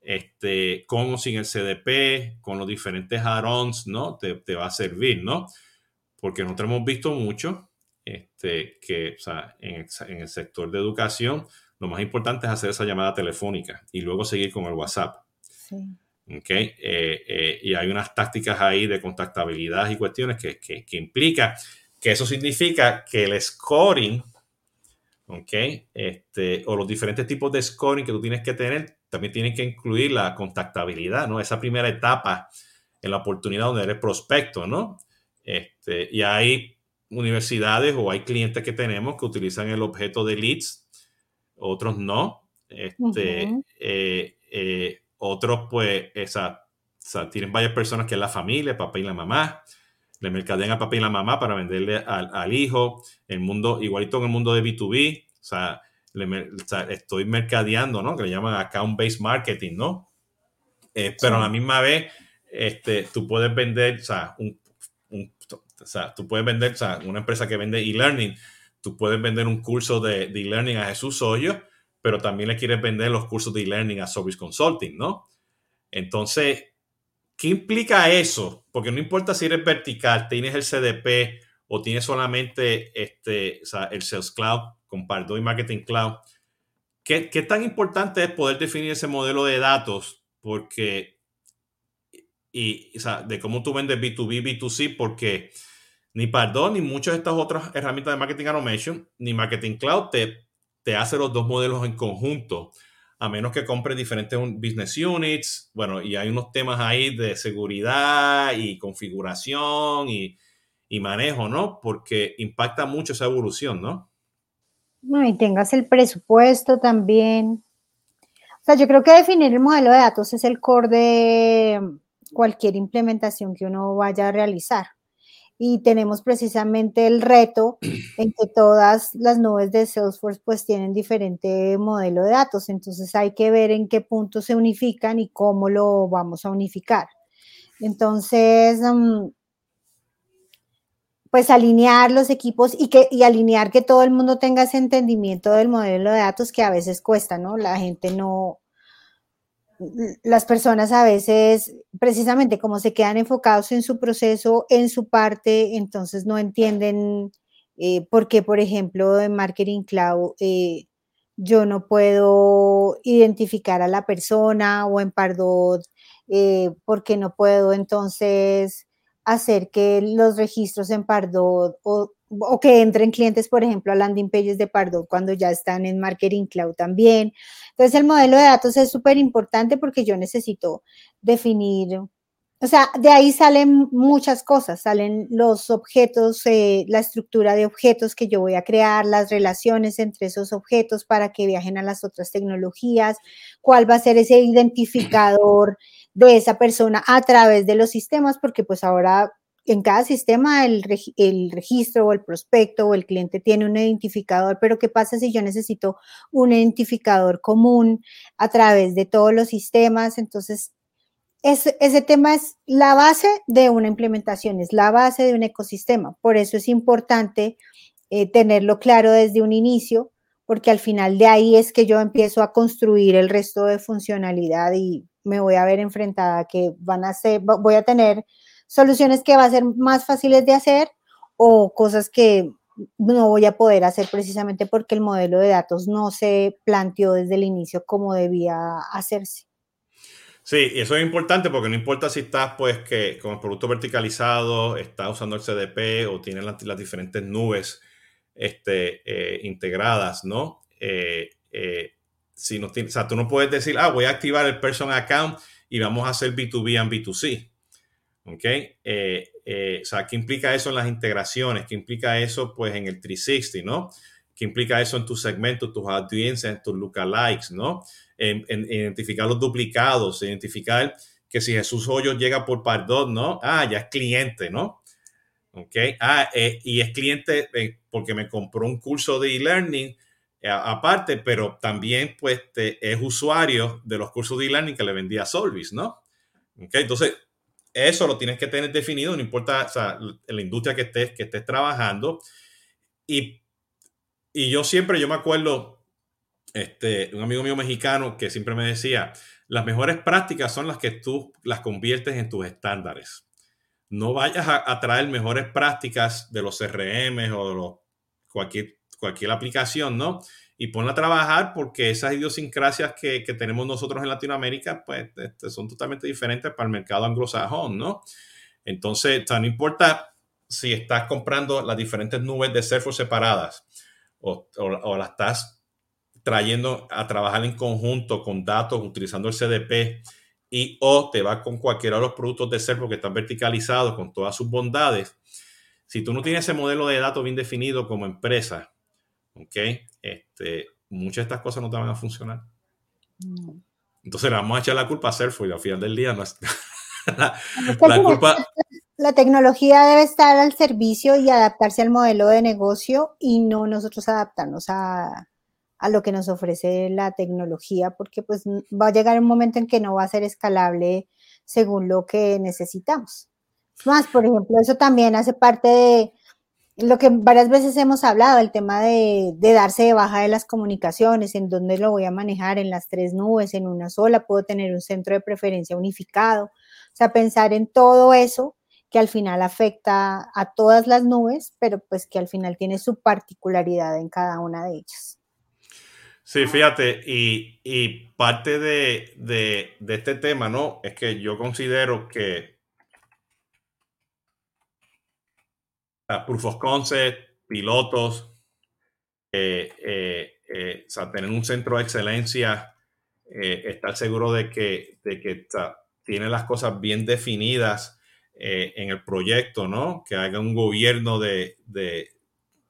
este, con o sin el CDP, con los diferentes add-ons, ¿no? Te, te, va a servir, ¿no? Porque nosotros hemos visto mucho este, que, o sea, en en el sector de educación, lo más importante es hacer esa llamada telefónica y luego seguir con el WhatsApp. Sí. Okay. Eh, eh, y hay unas tácticas ahí de contactabilidad y cuestiones que, que, que, implica que eso significa que el scoring. Este, o los diferentes tipos de scoring que tú tienes que tener, también tienen que incluir la contactabilidad, ¿no? Esa primera etapa en la oportunidad donde eres prospecto, ¿no? Este, y hay universidades o hay clientes que tenemos que utilizan el objeto de leads otros no. Este, eh, eh, otros, pues, esa, tienen varias personas que es la familia, papá y la mamá. Le mercadean a papá y la mamá para venderle al, hijo. El mundo, igualito en el mundo de B2B, o sea, estoy mercadeando, ¿no? Que le llaman account-based marketing, ¿no? Eh, pero a la misma vez, este, tú puedes vender, o sea, un, o sea, tú puedes vender, o sea, una empresa que vende e-learning, tú puedes vender un curso de e-learning a Jesús Hoyo, pero también le quieres vender los cursos de e-learning a Service Consulting, ¿no? Entonces, ¿qué implica eso? Porque no importa si eres vertical, tienes el CDP o tienes solamente este, el Sales Cloud con Pardot y Marketing Cloud. ¿Qué, ¿Qué tan importante es poder definir ese modelo de datos? Porque, y, o sea, de cómo tú vendes B2B, B2C, porque ni Pardot ni muchas de estas otras herramientas de marketing automation, ni Marketing Cloud te, te hace los dos modelos en conjunto, a menos que compres diferentes business units. Bueno, y hay unos temas ahí de seguridad y configuración y, y manejo, ¿no? Porque impacta mucho esa evolución, ¿no? No, y tengas el presupuesto también. O sea, yo creo que definir el modelo de datos es el core de cualquier implementación que uno vaya a realizar y tenemos precisamente el reto en que todas las nubes de Salesforce pues tienen diferente modelo de datos, entonces hay que ver en qué punto se unifican y cómo lo vamos a unificar. Entonces, mm, pues alinear los equipos y, que, y alinear que todo el mundo tenga ese entendimiento del modelo de datos que a veces cuesta, ¿no? La gente no, las personas a veces, precisamente como se quedan enfocados en su proceso, en su parte, entonces no entienden eh, por qué, por ejemplo, en Marketing Cloud eh, yo no puedo identificar a la persona o en Pardot, eh, porque no puedo entonces hacer que los registros en Pardot o, o que entren clientes, por ejemplo, a landing pages de Pardot cuando ya están en Marketing Cloud también. Entonces, el modelo de datos es súper importante porque yo necesito definir, o sea, de ahí salen muchas cosas, salen los objetos, eh, la estructura de objetos que yo voy a crear, las relaciones entre esos objetos para que viajen a las otras tecnologías, cuál va a ser ese identificador de esa persona a través de los sistemas, porque pues ahora en cada sistema el, registro o el prospecto o el cliente tiene un identificador, pero ¿qué pasa si yo necesito un identificador común a través de todos los sistemas? Entonces, ese, ese tema es la base de una implementación, es la base de un ecosistema. Por eso es importante eh, tenerlo claro desde un inicio, porque al final de ahí es que yo empiezo a construir el resto de funcionalidad y me voy a ver enfrentada que van a ser, voy a tener soluciones que va a ser más fáciles de hacer o cosas que no voy a poder hacer precisamente porque el modelo de datos no se planteó desde el inicio como debía hacerse. Sí, eso es importante porque no importa si estás pues que con el producto verticalizado, estás usando el CDP o tienes las, diferentes nubes este, eh, integradas, ¿no? Eh, eh, si no o sea, tú no puedes decir, ah, voy a activar el person account y vamos a hacer B2B y B2C. ¿Ok? Eh, eh, o sea, ¿qué implica eso en las integraciones? ¿Qué implica eso pues en el 360, ¿no? ¿Qué implica eso en tus segmentos, tus audiencias, en tus lookalikes, ¿no? En, identificar los duplicados, identificar que si Jesús Hoyo llega por Pardot, ¿no? Ah, ya es cliente, ¿no? ¿Ok? Ah, eh, y es cliente porque me compró un curso de e-learning aparte, pero también pues es usuario de los cursos de e-learning que le vendía Solvis, ¿no? ¿Ok? Entonces, eso lo tienes que tener definido, no importa o sea, la industria que estés, que estés trabajando. Y, y yo siempre, yo me acuerdo, este, un amigo mío mexicano que siempre me decía, las mejores prácticas son las que tú las conviertes en tus estándares. No vayas a, traer mejores prácticas de los CRM o de los, cualquier, cualquier aplicación, ¿no? Y ponla a trabajar porque esas idiosincrasias que, que tenemos nosotros en Latinoamérica pues este, son totalmente diferentes para el mercado anglosajón, ¿no? Entonces, no importa si estás comprando las diferentes nubes de Salesforce separadas o, o, las estás trayendo a trabajar en conjunto con datos utilizando el CDP y o te vas con cualquiera de los productos de Salesforce que están verticalizados con todas sus bondades. Si tú no tienes ese modelo de datos bien definido como empresa, ¿ok? Este, muchas de estas cosas no te van a funcionar. Entonces le vamos a echar la culpa a Salesforce y al final del día no es, *laughs* la, culpa... La tecnología debe estar al servicio y adaptarse al modelo de negocio y no nosotros adaptarnos a, a lo que nos ofrece la tecnología, porque pues va a llegar un momento en que no va a ser escalable según lo que necesitamos. Más, por ejemplo, eso también hace parte de, lo que varias veces hemos hablado, el tema de, darse de baja de las comunicaciones, en dónde lo voy a manejar, en las tres nubes, en una sola, puedo tener un centro de preferencia unificado. O sea, pensar en todo eso que al final afecta a todas las nubes, pero pues que al final tiene su particularidad en cada una de ellas. Sí, fíjate, y, parte de, de, este tema, ¿no? Es que yo considero que proof of concept, pilotos, eh, eh, eh, o sea, tener un centro de excelencia, estar seguro de que, de que tiene las cosas bien definidas en el proyecto, ¿no? Que haga un gobierno de, de,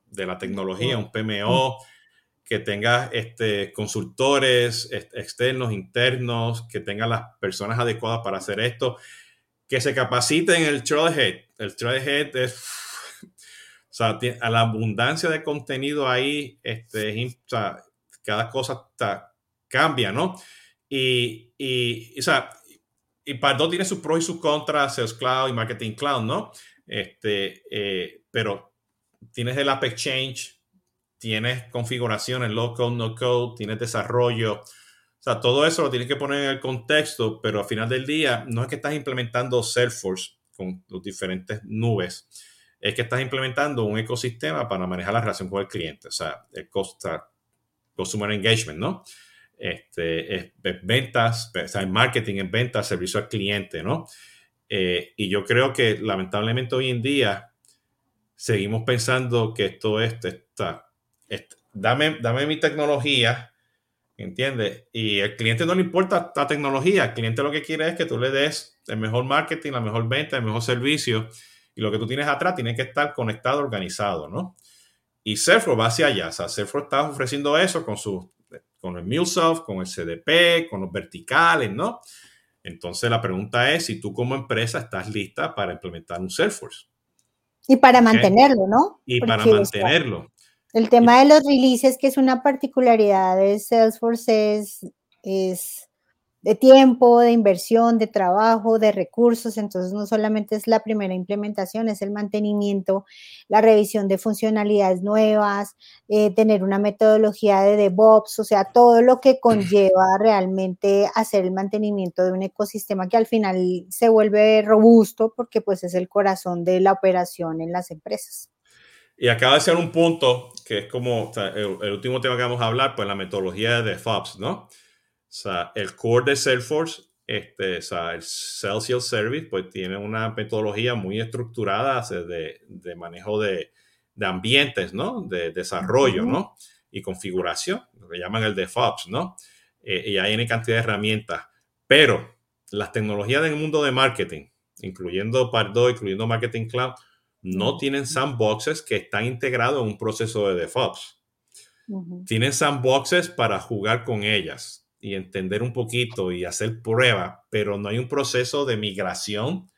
de la tecnología, un PMO que tenga este, consultores externos, internos, que tenga las personas adecuadas para hacer esto, que se capaciten en el Trailhead. El Trailhead es, *laughs* o sea, a la abundancia de contenido ahí, este, o sea, cada cosa cambia, ¿no? Y, y, o sea, y Pardo tiene sus pros y sus contras, Sales Cloud y Marketing Cloud, ¿no? Este, eh, pero tienes el App Exchange, tienes configuraciones, low code, no code, tienes desarrollo. O sea, todo eso lo tienes que poner en el contexto, pero al final del día no es que estás implementando Salesforce con los diferentes nubes, es que estás implementando un ecosistema para manejar la relación con el cliente, o sea, el customer engagement, ¿no? Este, es, ventas, o sea, marketing, en ventas, servicio al cliente, ¿no? Eh, y yo creo que lamentablemente hoy en día seguimos pensando que esto es, está, dame, dame mi tecnología, ¿entiendes? Y al cliente no le importa la tecnología, el cliente lo que quiere es que tú le des el mejor marketing, la mejor venta, el mejor servicio, y lo que tú tienes atrás tiene que estar conectado, organizado, ¿no? Y Salesforce va hacia allá, o sea, Salesforce está ofreciendo eso con su, con el MuleSoft, con el CDP, con los verticales, ¿no? Entonces la pregunta es si tú como empresa estás lista para implementar un Salesforce. Y para mantenerlo, ¿no? Y para mantenerlo. El tema de los releases, que es una particularidad de Salesforce, es, es de tiempo, de inversión, de trabajo, de recursos. Entonces, no solamente es la primera implementación, es el mantenimiento, la revisión de funcionalidades nuevas, eh, tener una metodología de DevOps, o sea, todo lo que conlleva *clears throat* realmente hacer el mantenimiento de un ecosistema que al final se vuelve robusto porque pues es el corazón de la operación en las empresas. Y acaba de ser un punto que es como el, último tema que vamos a hablar, pues la metodología de FOPS, ¿no? O sea, el core de Salesforce, este, o sea, el Sales Service, pues tiene una metodología muy estructurada de, de manejo de, de, ambientes, ¿no? De desarrollo, ¿no? Y configuración, lo que llaman el DevOps, ¿no? Eh, y hay una cantidad de herramientas. Pero las tecnologías del mundo de marketing, incluyendo Pardo, incluyendo Marketing Cloud, no tienen sandboxes que están integrados en un proceso de DevOps. Tienen sandboxes para jugar con ellas y entender un poquito y hacer pruebas, pero no hay un proceso de migración,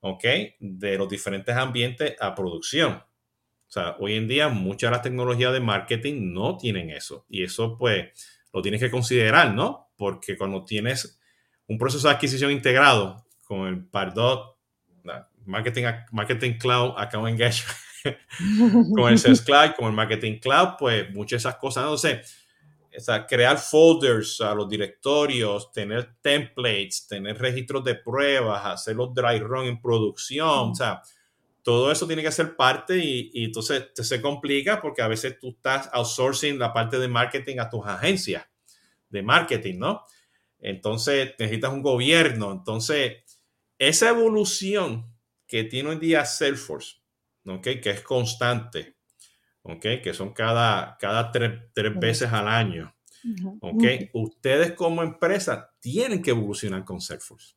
¿ok? De los diferentes ambientes a producción. O sea, hoy en día muchas de las tecnologías de marketing no tienen eso y eso pues lo tienes que considerar, ¿no? Porque cuando tienes un proceso de adquisición integrado con el Pardot, Marketing, marketing Cloud Account Engagement, *laughs* con el Sales Cloud, con el Marketing Cloud, pues muchas de esas cosas. No o crear folders a los directorios, tener templates, tener registros de pruebas, hacer los dry run en producción, o sea, todo eso tiene que ser parte y, y entonces se complica porque a veces tú estás outsourcing la parte de marketing a tus agencias de marketing, ¿no? Entonces necesitas un gobierno. Entonces, esa evolución que tiene hoy en día Salesforce, ¿okay? que es constante, ¿okay? que son cada, cada tres, veces al año. ¿okay? Ustedes como empresa tienen que evolucionar con Salesforce.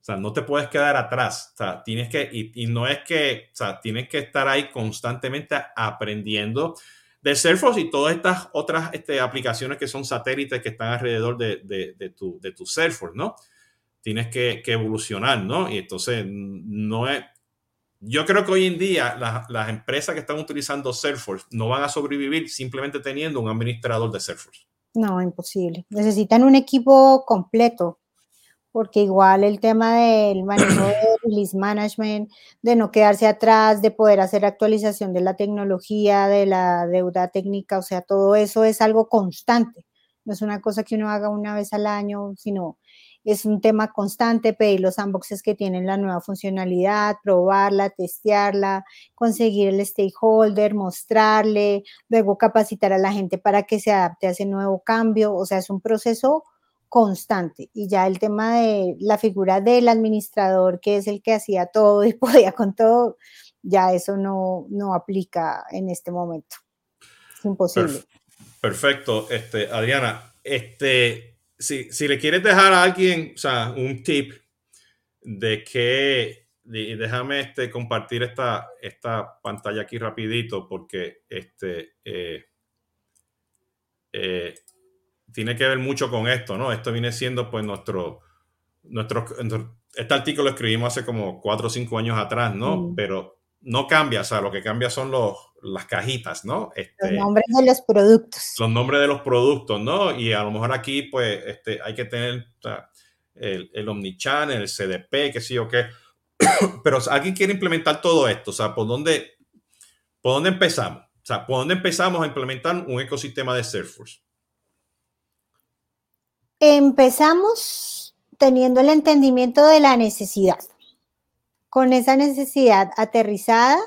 O sea, no te puedes quedar atrás. O sea, tienes que, y, no es que, o sea, tienes que estar ahí constantemente aprendiendo de Salesforce y todas estas otras este, aplicaciones que son satélites que están alrededor de, de, de, tu, de tu Salesforce, ¿no? tienes que, evolucionar, ¿no? Y entonces no es... Yo creo que hoy en día las, empresas que están utilizando Salesforce no van a sobrevivir simplemente teniendo un administrador de Salesforce. No, imposible. Necesitan un equipo completo porque igual el tema del manejo de *clears throat* release management, de no quedarse atrás, de poder hacer actualización de la tecnología, de la deuda técnica, o sea, todo eso es algo constante. No es una cosa que uno haga una vez al año, sino es un tema constante, pedir los sandboxes que tienen la nueva funcionalidad, probarla, testearla, conseguir el stakeholder, mostrarle, luego capacitar a la gente para que se adapte a ese nuevo cambio. O sea, es un proceso constante. Y ya el tema de la figura del administrador, que es el que hacía todo y *laughs* podía con todo, ya eso no, no aplica en este momento. Es imposible. Perfecto, este, Adriana. Este, si, le quieres dejar a alguien, o sea, un tip de que, déjame este, compartir esta, esta pantalla aquí rapidito porque este, eh, eh, tiene que ver mucho con esto, ¿no? Esto viene siendo pues nuestro, nuestro, este artículo lo escribimos hace como cuatro o cinco años atrás, ¿no? Mm. Pero no cambia, o sea, lo que cambia son los, las cajitas, ¿no? Este, los nombres de los productos. Los nombres de los productos, ¿no? Y a lo mejor aquí, pues, este, hay que tener el, el Omnichannel, el CDP, qué sé yo qué. *coughs* Pero alguien quiere implementar todo esto, o sea, ¿por dónde, ¿por dónde empezamos? O sea, ¿por dónde empezamos a implementar un ecosistema de Salesforce? Empezamos teniendo el entendimiento de la necesidad. Con esa necesidad aterrizada,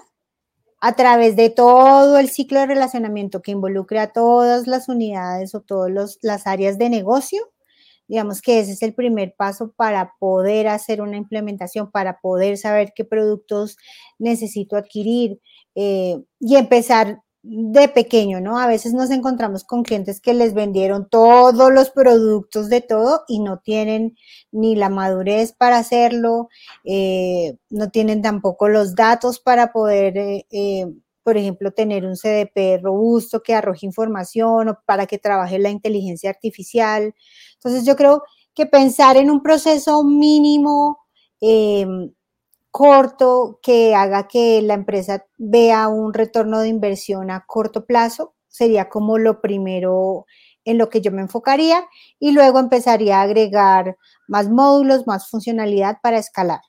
a través de todo el ciclo de relacionamiento que involucre a todas las unidades o todas las áreas de negocio, digamos que ese es el primer paso para poder hacer una implementación, para poder saber qué productos necesito adquirir eh, y empezar de pequeño, ¿no? A veces nos encontramos con clientes que les vendieron todos los productos de todo y no tienen ni la madurez para hacerlo, eh, no tienen tampoco los datos para poder, eh, eh, por ejemplo, tener un CDP robusto que arroje información o para que trabaje la inteligencia artificial. Entonces yo creo que pensar en un proceso mínimo corto que haga que la empresa vea un retorno de inversión a corto plazo, sería como lo primero en lo que yo me enfocaría y luego empezaría a agregar más módulos, más funcionalidad para escalar.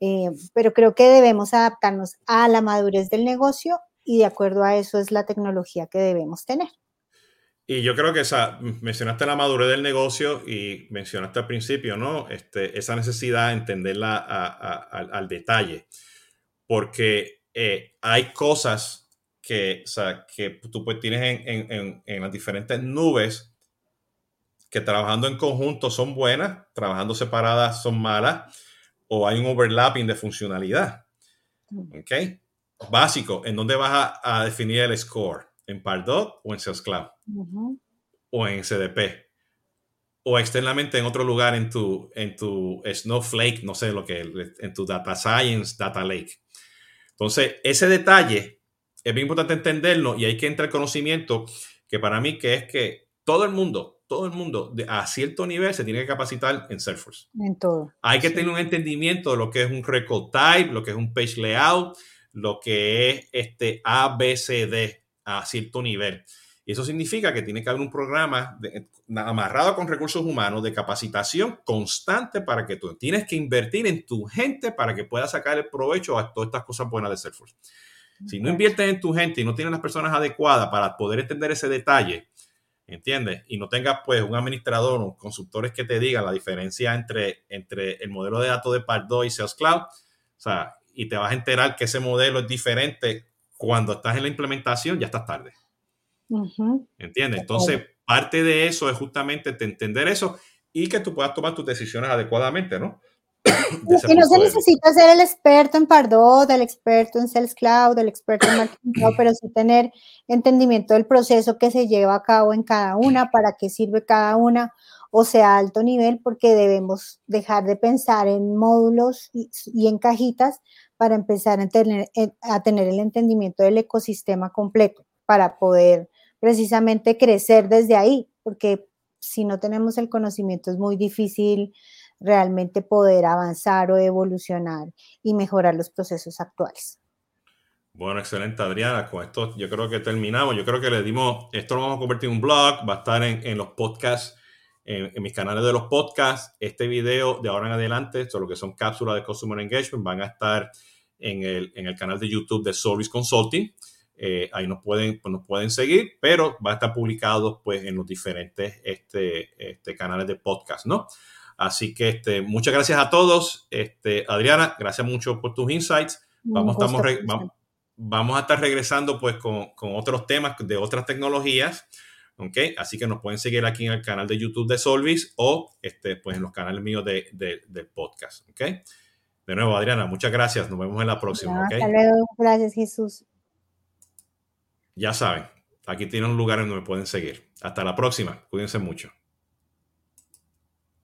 Eh, pero creo que debemos adaptarnos a la madurez del negocio y de acuerdo a eso es la tecnología que debemos tener. Y yo creo que esa, mencionaste la madurez del negocio y mencionaste al principio, ¿no? Este, esa necesidad de entenderla al detalle. Porque eh, hay cosas que, o sea, que tú pues tienes en, en, en, las diferentes nubes que trabajando en conjunto son buenas, trabajando separadas son malas, o hay un overlapping de funcionalidad. Mm. ¿Ok? Básico, ¿en dónde vas a definir el score? ¿En Pardot o en Sales Cloud? o en CDP o externamente en otro lugar en tu, en tu Snowflake, no sé lo que, en tu Data Science, Data Lake. Entonces, ese detalle es bien importante entenderlo y hay que entrar el conocimiento que para mí que es que todo el mundo, todo el mundo a cierto nivel se tiene que capacitar en Salesforce. En todo. Hay que tener un entendimiento de lo que es un record type, lo que es un page layout, lo que es este ABCD a cierto nivel. Y eso significa que tiene que haber un programa amarrado con recursos humanos de capacitación constante para que tú tienes que invertir en tu gente para que puedas sacar el provecho a todas estas cosas buenas de Salesforce. Si no inviertes en tu gente y no tienes las personas adecuadas para poder entender ese detalle, ¿entiendes? Y no tengas pues un administrador o consultores que te digan la diferencia entre, entre el modelo de datos de Pardo y Sales Cloud, o sea, y te vas a enterar que ese modelo es diferente cuando estás en la implementación, ya estás tarde. ¿Entiendes? Entonces, parte de eso es justamente entender eso y que tú puedas tomar tus decisiones adecuadamente, ¿no? *coughs* Y no se necesita ser el experto en Pardot, el experto en Sales Cloud, el experto en Marketing Cloud, *coughs* pero sí tener entendimiento del proceso que se lleva a cabo en cada una, para qué sirve cada una, o sea, alto nivel, porque debemos dejar de pensar en módulos y, y en cajitas para empezar a tener, a tener el entendimiento del ecosistema completo, para poder precisamente crecer desde ahí, porque si no tenemos el conocimiento es muy difícil realmente poder avanzar o evolucionar y mejorar los procesos actuales. Bueno, excelente Adriana. Con esto yo creo que terminamos. Yo creo que le dimos, esto lo vamos a convertir en un blog, va a estar en, los podcasts en, mis canales de los podcasts. Este video de ahora en adelante, todo lo que son cápsulas de Customer Engagement, van a estar en el, en el canal de YouTube de Service Consulting. Eh, ahí nos pueden, pues, nos pueden seguir, pero va a estar publicado pues en los diferentes este, este, canales de podcast, ¿no? Así que este, muchas gracias a todos. Este, Adriana, gracias mucho por tus insights. Vamos, estamos, vamos, a estar regresando pues con, con, otros temas de otras tecnologías. ¿Ok? Así que nos pueden seguir aquí en el canal de YouTube de Solvis o este, pues en los canales míos de, de, podcast, ¿ok? De nuevo, Adriana, muchas gracias. Nos vemos en la próxima, Hasta luego. Gracias, Jesús. Ya saben, aquí tienen un lugar donde me pueden seguir. Hasta la próxima. Cuídense mucho.